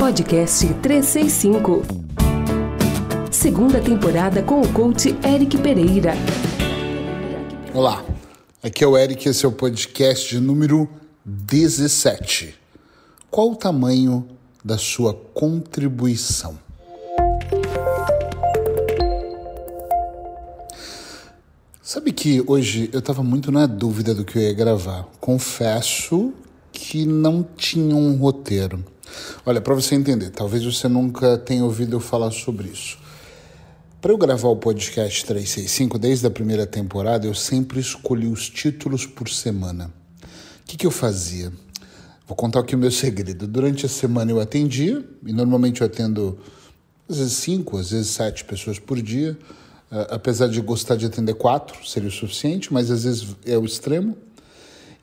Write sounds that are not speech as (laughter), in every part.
Podcast 365. Segunda temporada com o coach Eric Pereira. Olá, aqui é o Eric, esse é o podcast número 17. Qual o tamanho da sua contribuição? Sabe que hoje eu estava muito na dúvida do que eu ia gravar. Confesso que não tinha um roteiro. Olha, para você entender, talvez você nunca tenha ouvido eu falar sobre isso. Para eu gravar o podcast 365, desde a primeira temporada, eu sempre escolhi os títulos por semana. O que, que eu fazia? Vou contar aqui o meu segredo. Durante a semana eu atendia, e normalmente eu atendo às vezes cinco, às vezes sete pessoas por dia. Uh, apesar de gostar de atender quatro, seria o suficiente, mas às vezes é o extremo.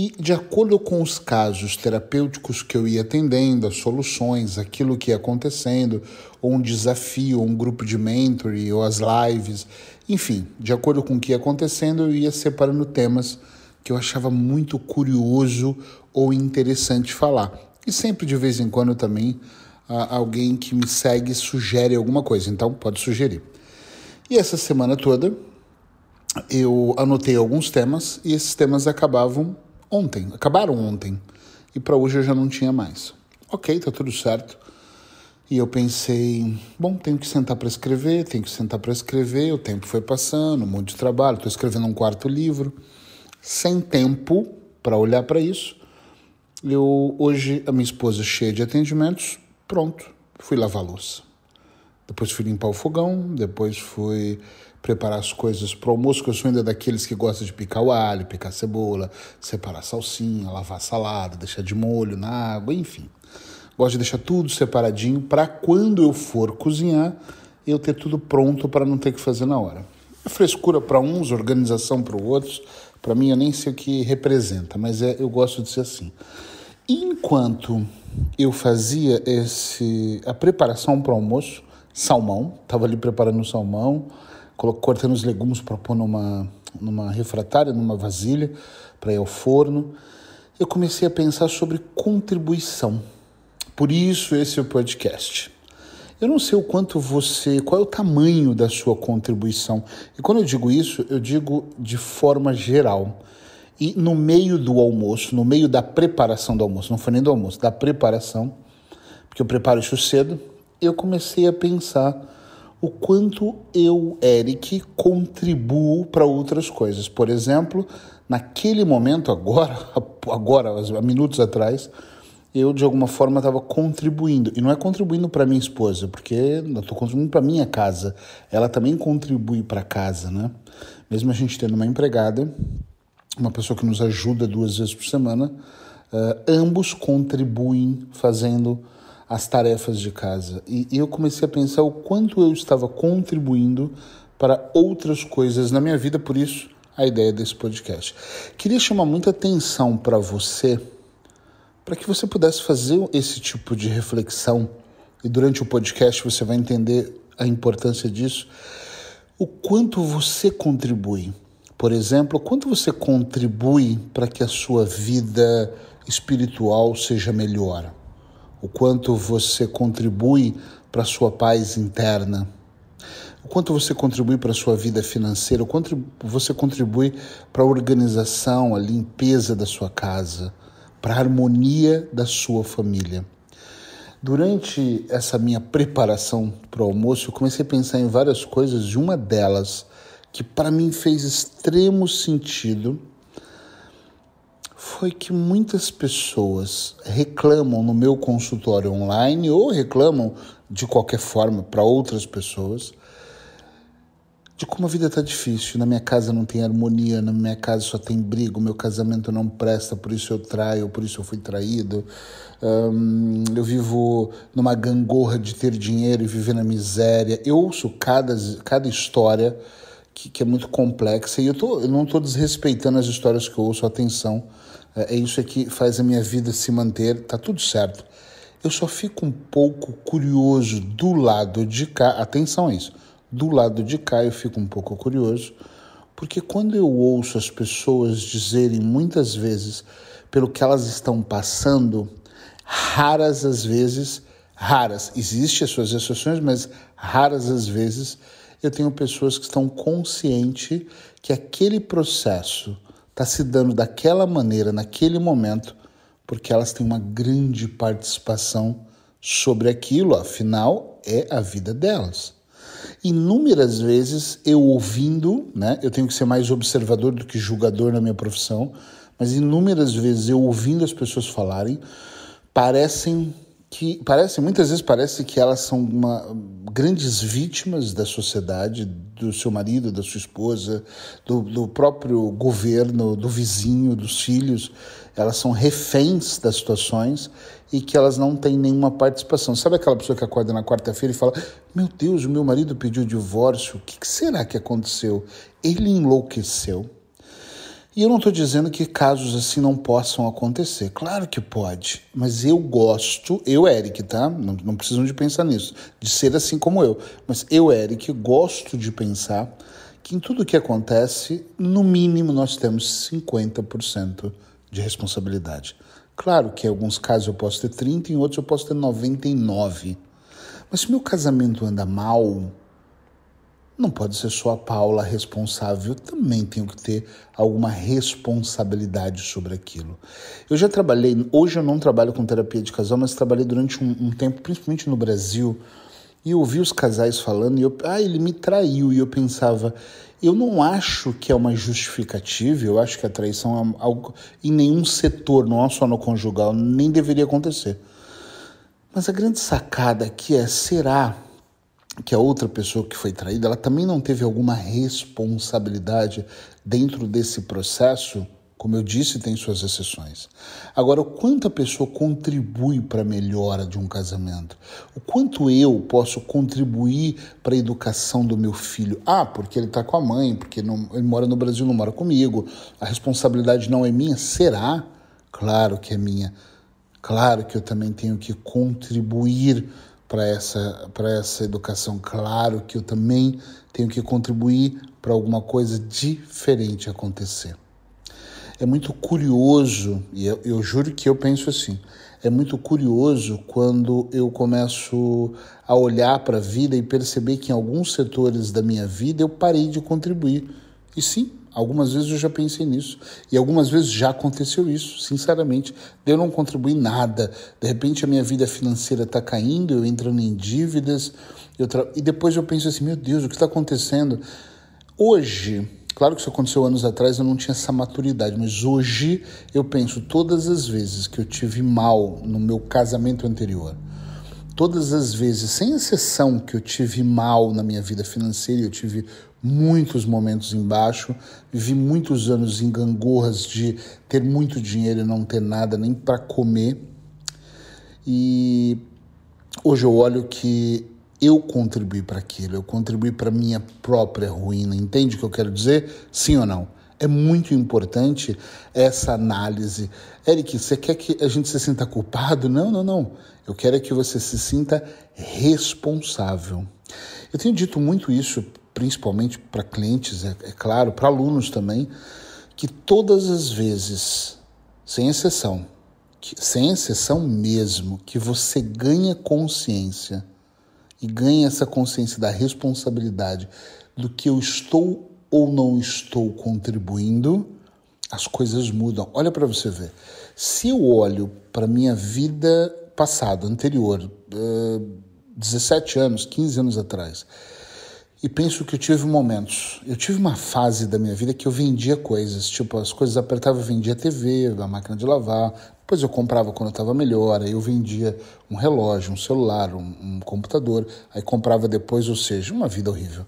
E de acordo com os casos terapêuticos que eu ia atendendo, as soluções, aquilo que ia acontecendo, ou um desafio, ou um grupo de mentoring, ou as lives, enfim, de acordo com o que ia acontecendo, eu ia separando temas que eu achava muito curioso ou interessante falar. E sempre de vez em quando também alguém que me segue sugere alguma coisa, então pode sugerir. E essa semana toda eu anotei alguns temas e esses temas acabavam ontem, acabaram ontem. E para hoje eu já não tinha mais. Ok, tá tudo certo. E eu pensei, bom, tenho que sentar para escrever, tenho que sentar para escrever. O tempo foi passando, um monte de trabalho. Estou escrevendo um quarto livro, sem tempo para olhar para isso. Eu hoje a minha esposa cheia de atendimentos, pronto, fui lavar louça. Depois fui limpar o fogão, depois fui preparar as coisas para o almoço, que eu sou ainda daqueles que gostam de picar o alho, picar cebola, separar a salsinha, lavar a salada, deixar de molho na água, enfim. Gosto de deixar tudo separadinho para quando eu for cozinhar, eu ter tudo pronto para não ter que fazer na hora. É frescura para uns, organização para outros. Para mim, eu nem sei o que representa, mas é, eu gosto de ser assim. Enquanto eu fazia esse, a preparação para o almoço, salmão, estava ali preparando o salmão, cortando os legumes para pôr numa, numa refratária, numa vasilha, para ir ao forno, eu comecei a pensar sobre contribuição. Por isso esse é o podcast. Eu não sei o quanto você, qual é o tamanho da sua contribuição. E quando eu digo isso, eu digo de forma geral. E no meio do almoço, no meio da preparação do almoço, não foi nem do almoço, da preparação, porque eu preparo isso cedo, eu comecei a pensar o quanto eu, Eric, contribuo para outras coisas. Por exemplo, naquele momento, agora, (laughs) agora, há minutos atrás, eu de alguma forma estava contribuindo. E não é contribuindo para minha esposa, porque eu estou contribuindo para minha casa. Ela também contribui para casa, né? Mesmo a gente tendo uma empregada, uma pessoa que nos ajuda duas vezes por semana, uh, ambos contribuem fazendo as tarefas de casa. E, e eu comecei a pensar o quanto eu estava contribuindo para outras coisas na minha vida, por isso a ideia desse podcast. Queria chamar muita atenção para você, para que você pudesse fazer esse tipo de reflexão, e durante o podcast você vai entender a importância disso, o quanto você contribui. Por exemplo, o quanto você contribui para que a sua vida espiritual seja melhor o quanto você contribui para a sua paz interna, o quanto você contribui para a sua vida financeira, o quanto você contribui para a organização, a limpeza da sua casa, para a harmonia da sua família. Durante essa minha preparação para o almoço, eu comecei a pensar em várias coisas, e uma delas que para mim fez extremo sentido foi que muitas pessoas reclamam no meu consultório online ou reclamam de qualquer forma para outras pessoas de como a vida está difícil. Na minha casa não tem harmonia, na minha casa só tem briga, o meu casamento não presta, por isso eu traio, por isso eu fui traído. Eu vivo numa gangorra de ter dinheiro e viver na miséria. Eu ouço cada, cada história que, que é muito complexa e eu, tô, eu não estou desrespeitando as histórias que eu ouço, atenção é, é isso que faz a minha vida se manter, tá tudo certo. Eu só fico um pouco curioso do lado de cá, atenção a isso, do lado de cá eu fico um pouco curioso, porque quando eu ouço as pessoas dizerem muitas vezes pelo que elas estão passando, raras as vezes raras, existem as suas exceções, mas raras às vezes eu tenho pessoas que estão conscientes que aquele processo está se dando daquela maneira, naquele momento, porque elas têm uma grande participação sobre aquilo, afinal, é a vida delas. Inúmeras vezes eu ouvindo, né, eu tenho que ser mais observador do que julgador na minha profissão, mas inúmeras vezes eu ouvindo as pessoas falarem, parecem que parece muitas vezes parece que elas são uma, grandes vítimas da sociedade, do seu marido, da sua esposa, do, do próprio governo, do vizinho, dos filhos. Elas são reféns das situações e que elas não têm nenhuma participação. Sabe aquela pessoa que acorda na quarta-feira e fala: Meu Deus, o meu marido pediu divórcio, o que será que aconteceu? Ele enlouqueceu. E eu não estou dizendo que casos assim não possam acontecer. Claro que pode. Mas eu gosto, eu, Eric, tá? Não, não precisam de pensar nisso, de ser assim como eu. Mas eu, Eric, gosto de pensar que em tudo que acontece, no mínimo nós temos 50% de responsabilidade. Claro que em alguns casos eu posso ter 30, em outros eu posso ter 99. Mas se meu casamento anda mal, não pode ser só a Paula responsável, eu também tenho que ter alguma responsabilidade sobre aquilo. Eu já trabalhei, hoje eu não trabalho com terapia de casal, mas trabalhei durante um, um tempo, principalmente no Brasil, e ouvi os casais falando, e eu, ah, ele me traiu, e eu pensava, eu não acho que é uma justificativa, eu acho que a traição é algo em nenhum setor, não é só no conjugal, nem deveria acontecer. Mas a grande sacada aqui é: será que a outra pessoa que foi traída, ela também não teve alguma responsabilidade dentro desse processo? Como eu disse, tem suas exceções. Agora, o quanto a pessoa contribui para a melhora de um casamento? O quanto eu posso contribuir para a educação do meu filho? Ah, porque ele está com a mãe, porque não, ele mora no Brasil, não mora comigo. A responsabilidade não é minha? Será? Claro que é minha. Claro que eu também tenho que contribuir para essa, essa educação. Claro que eu também tenho que contribuir para alguma coisa diferente acontecer. É muito curioso, e eu, eu juro que eu penso assim, é muito curioso quando eu começo a olhar para a vida e perceber que em alguns setores da minha vida eu parei de contribuir. E sim, Algumas vezes eu já pensei nisso e algumas vezes já aconteceu isso, sinceramente. Eu não contribuí nada. De repente a minha vida financeira está caindo, eu entrando em dívidas, tra... e depois eu penso assim: meu Deus, o que está acontecendo? Hoje, claro que isso aconteceu anos atrás, eu não tinha essa maturidade, mas hoje eu penso todas as vezes que eu tive mal no meu casamento anterior, todas as vezes, sem exceção, que eu tive mal na minha vida financeira, eu tive muitos momentos embaixo, vivi muitos anos em gangorras de ter muito dinheiro e não ter nada nem para comer. E hoje eu olho que eu contribuí para aquilo, eu contribuí para minha própria ruína. Entende o que eu quero dizer? Sim ou não? É muito importante essa análise. Eric, você quer que a gente se sinta culpado? Não, não, não. Eu quero é que você se sinta responsável. Eu tenho dito muito isso principalmente para clientes, é, é claro, para alunos também, que todas as vezes, sem exceção, que, sem exceção mesmo, que você ganha consciência e ganha essa consciência da responsabilidade do que eu estou ou não estou contribuindo, as coisas mudam. Olha para você ver. Se eu olho para minha vida passada, anterior, uh, 17 anos, 15 anos atrás, e penso que eu tive momentos. Eu tive uma fase da minha vida que eu vendia coisas, tipo, as coisas apertavam, eu vendia TV, a máquina de lavar, depois eu comprava quando estava melhor, aí eu vendia um relógio, um celular, um, um computador, aí comprava depois, ou seja, uma vida horrível.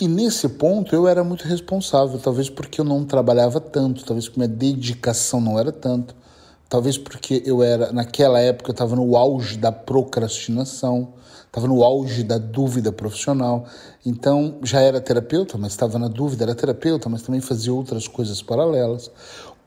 E nesse ponto eu era muito responsável, talvez porque eu não trabalhava tanto, talvez porque minha dedicação não era tanto, talvez porque eu era, naquela época eu estava no auge da procrastinação, estava no auge da dúvida profissional. Então, já era terapeuta, mas estava na dúvida, era terapeuta, mas também fazia outras coisas paralelas.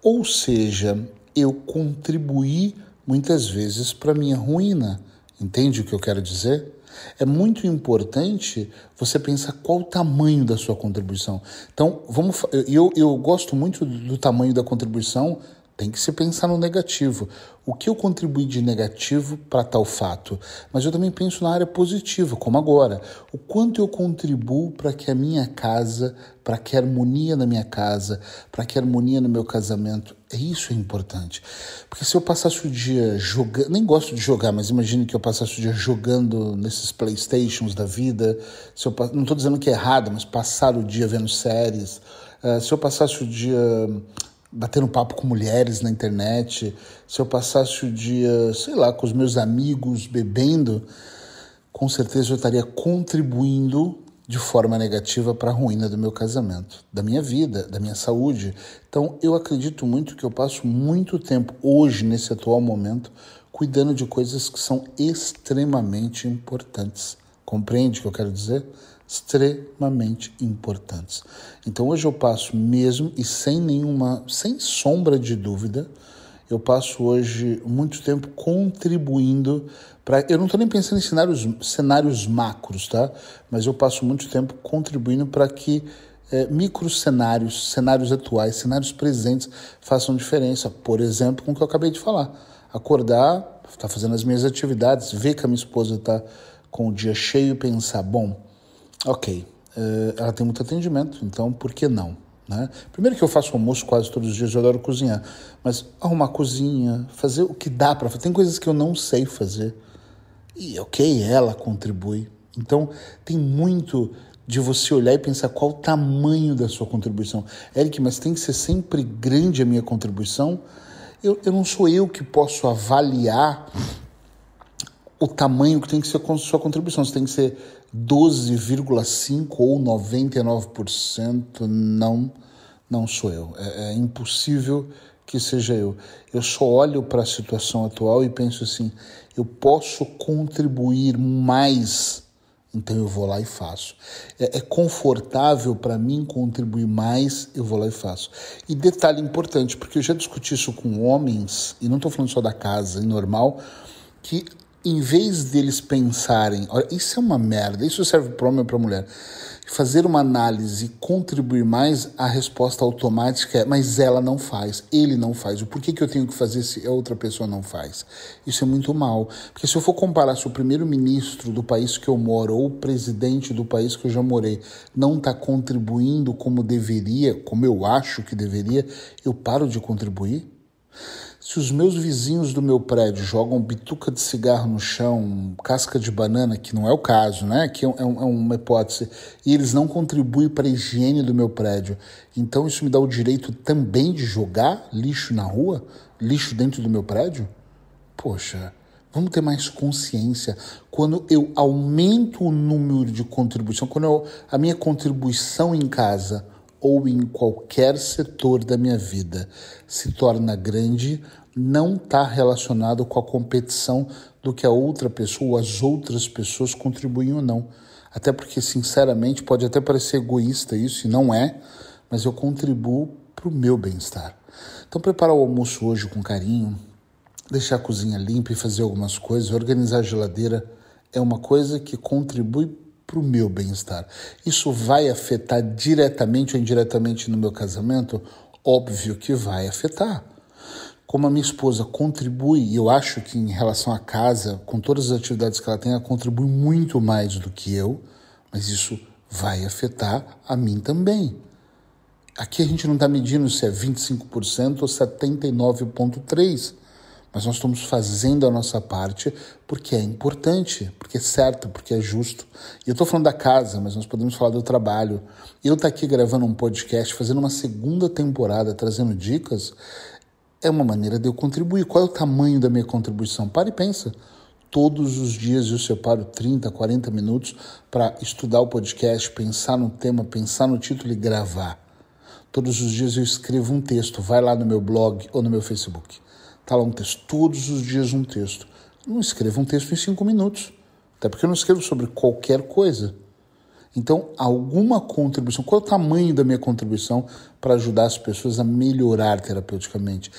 Ou seja, eu contribuí muitas vezes para minha ruína. Entende o que eu quero dizer? É muito importante você pensar qual o tamanho da sua contribuição. Então, vamos, eu, eu gosto muito do tamanho da contribuição Tem que se pensar no negativo. O que eu contribuí de negativo para tal fato? Mas eu também penso na área positiva, como agora. O quanto eu contribuo para que a minha casa, para que a harmonia na minha casa, para que a harmonia no meu casamento. É isso é importante. Porque se eu passasse o dia jogando, nem gosto de jogar, mas imagine que eu passasse o dia jogando nesses Playstations da vida. Se eu, não estou dizendo que é errado, mas passar o dia vendo séries. Uh, se eu passasse o dia batendo papo com mulheres na internet, se eu passasse o dia, sei lá, com os meus amigos bebendo, com certeza eu estaria contribuindo de forma negativa para a ruína do meu casamento, da minha vida, da minha saúde. Então, eu acredito muito que eu passo muito tempo hoje, nesse atual momento, cuidando de coisas que são extremamente importantes. Compreende o que eu quero dizer? Extremamente importantes. Então hoje eu passo mesmo e sem nenhuma, sem sombra de dúvida, eu passo hoje muito tempo contribuindo para. Eu não estou nem pensando em cenários, cenários macros, tá? Mas eu passo muito tempo contribuindo para que é, micro cenários, cenários atuais, cenários presentes façam diferença. Por exemplo, com o que eu acabei de falar. Acordar, estar tá fazendo as minhas atividades, ver que a minha esposa está com o dia cheio e pensar, bom, Ok, uh, ela tem muito atendimento, então por que não? Né? Primeiro que eu faço almoço quase todos os dias, eu adoro cozinhar, mas arrumar cozinha, fazer o que dá para fazer. Tem coisas que eu não sei fazer e ok, ela contribui. Então tem muito de você olhar e pensar qual o tamanho da sua contribuição. Eric, mas tem que ser sempre grande a minha contribuição? Eu, eu não sou eu que posso avaliar o tamanho que tem que ser a sua contribuição. Você tem que ser 12,5% ou 99%. Não, não sou eu. É, é impossível que seja eu. Eu só olho para a situação atual e penso assim: eu posso contribuir mais, então eu vou lá e faço. É, é confortável para mim contribuir mais, eu vou lá e faço. E detalhe importante, porque eu já discuti isso com homens, e não estou falando só da casa, é normal, que em vez deles pensarem, isso é uma merda, isso serve para homem ou para mulher, fazer uma análise e contribuir mais, a resposta automática é, mas ela não faz, ele não faz. O porquê que eu tenho que fazer se a outra pessoa não faz? Isso é muito mal. Porque se eu for comparar se o primeiro-ministro do país que eu moro ou o presidente do país que eu já morei não está contribuindo como deveria, como eu acho que deveria, eu paro de contribuir? Se os meus vizinhos do meu prédio jogam bituca de cigarro no chão, casca de banana, que não é o caso, né? Que é, é, um, é uma hipótese, e eles não contribuem para a higiene do meu prédio, então isso me dá o direito também de jogar lixo na rua, lixo dentro do meu prédio? Poxa, vamos ter mais consciência. Quando eu aumento o número de contribuição, quando eu, a minha contribuição em casa ou em qualquer setor da minha vida se torna grande, não está relacionado com a competição do que a outra pessoa ou as outras pessoas contribuem ou não. Até porque, sinceramente, pode até parecer egoísta isso, e não é, mas eu contribuo para o meu bem-estar. Então, preparar o almoço hoje com carinho, deixar a cozinha limpa e fazer algumas coisas, organizar a geladeira, é uma coisa que contribui para o meu bem-estar. Isso vai afetar diretamente ou indiretamente no meu casamento? Óbvio que vai afetar. Como a minha esposa contribui, e eu acho que em relação à casa, com todas as atividades que ela tem, ela contribui muito mais do que eu, mas isso vai afetar a mim também. Aqui a gente não está medindo se é 25% ou 79,3% mas nós estamos fazendo a nossa parte porque é importante, porque é certo, porque é justo. E eu estou falando da casa, mas nós podemos falar do trabalho. Eu tá aqui gravando um podcast, fazendo uma segunda temporada, trazendo dicas, é uma maneira de eu contribuir. Qual é o tamanho da minha contribuição? Para e pensa. Todos os dias eu separo 30, 40 minutos para estudar o podcast, pensar no tema, pensar no título e gravar. Todos os dias eu escrevo um texto, vai lá no meu blog ou no meu Facebook. Está lá um texto, todos os dias um texto. Não escreva um texto em cinco minutos, até porque eu não escrevo sobre qualquer coisa. Então, alguma contribuição, qual é o tamanho da minha contribuição para ajudar as pessoas a melhorar terapeuticamente?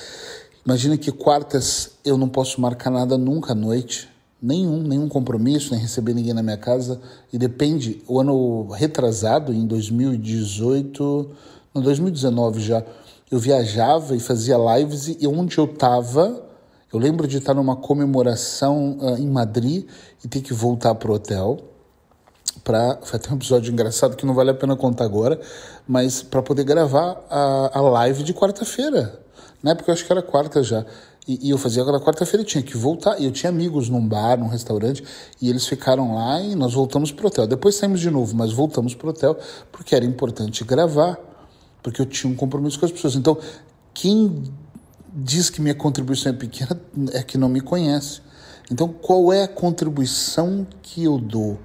Imagina que quartas eu não posso marcar nada nunca à noite, nenhum, nenhum compromisso, nem receber ninguém na minha casa, e depende, o ano retrasado, em 2018, no 2019 já, eu viajava e fazia lives e onde eu estava, eu lembro de estar numa comemoração uh, em Madrid e ter que voltar pro hotel para foi até um episódio engraçado que não vale a pena contar agora, mas para poder gravar a, a live de quarta-feira. Na época eu acho que era quarta já. E, e eu fazia aquela quarta-feira, tinha que voltar. E eu tinha amigos num bar, num restaurante, e eles ficaram lá e nós voltamos pro hotel. Depois saímos de novo, mas voltamos pro hotel porque era importante gravar, porque eu tinha um compromisso com as pessoas. Então, quem diz que minha contribuição é pequena é que não me conhece. Então, qual é a contribuição que eu dou?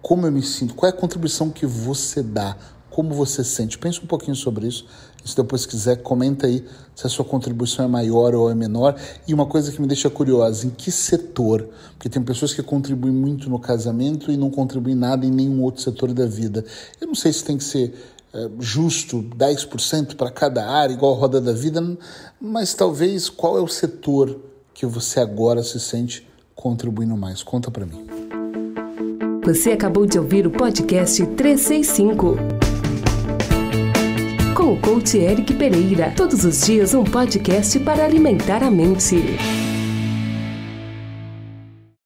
Como eu me sinto? Qual é a contribuição que você dá? Como você sente? Pensa um pouquinho sobre isso. Se depois quiser, comenta aí se a sua contribuição é maior ou é menor. E uma coisa que me deixa curiosa, em que setor? Porque tem pessoas que contribuem muito no casamento e não contribuem nada em nenhum outro setor da vida. Eu não sei se tem que ser é, justo 10% para cada área, igual a roda da vida, mas talvez qual é o setor que você agora se sente contribuindo mais? Conta para mim. Você acabou de ouvir o podcast 365 com o coach Eric Pereira. Todos os dias um podcast para alimentar a mente.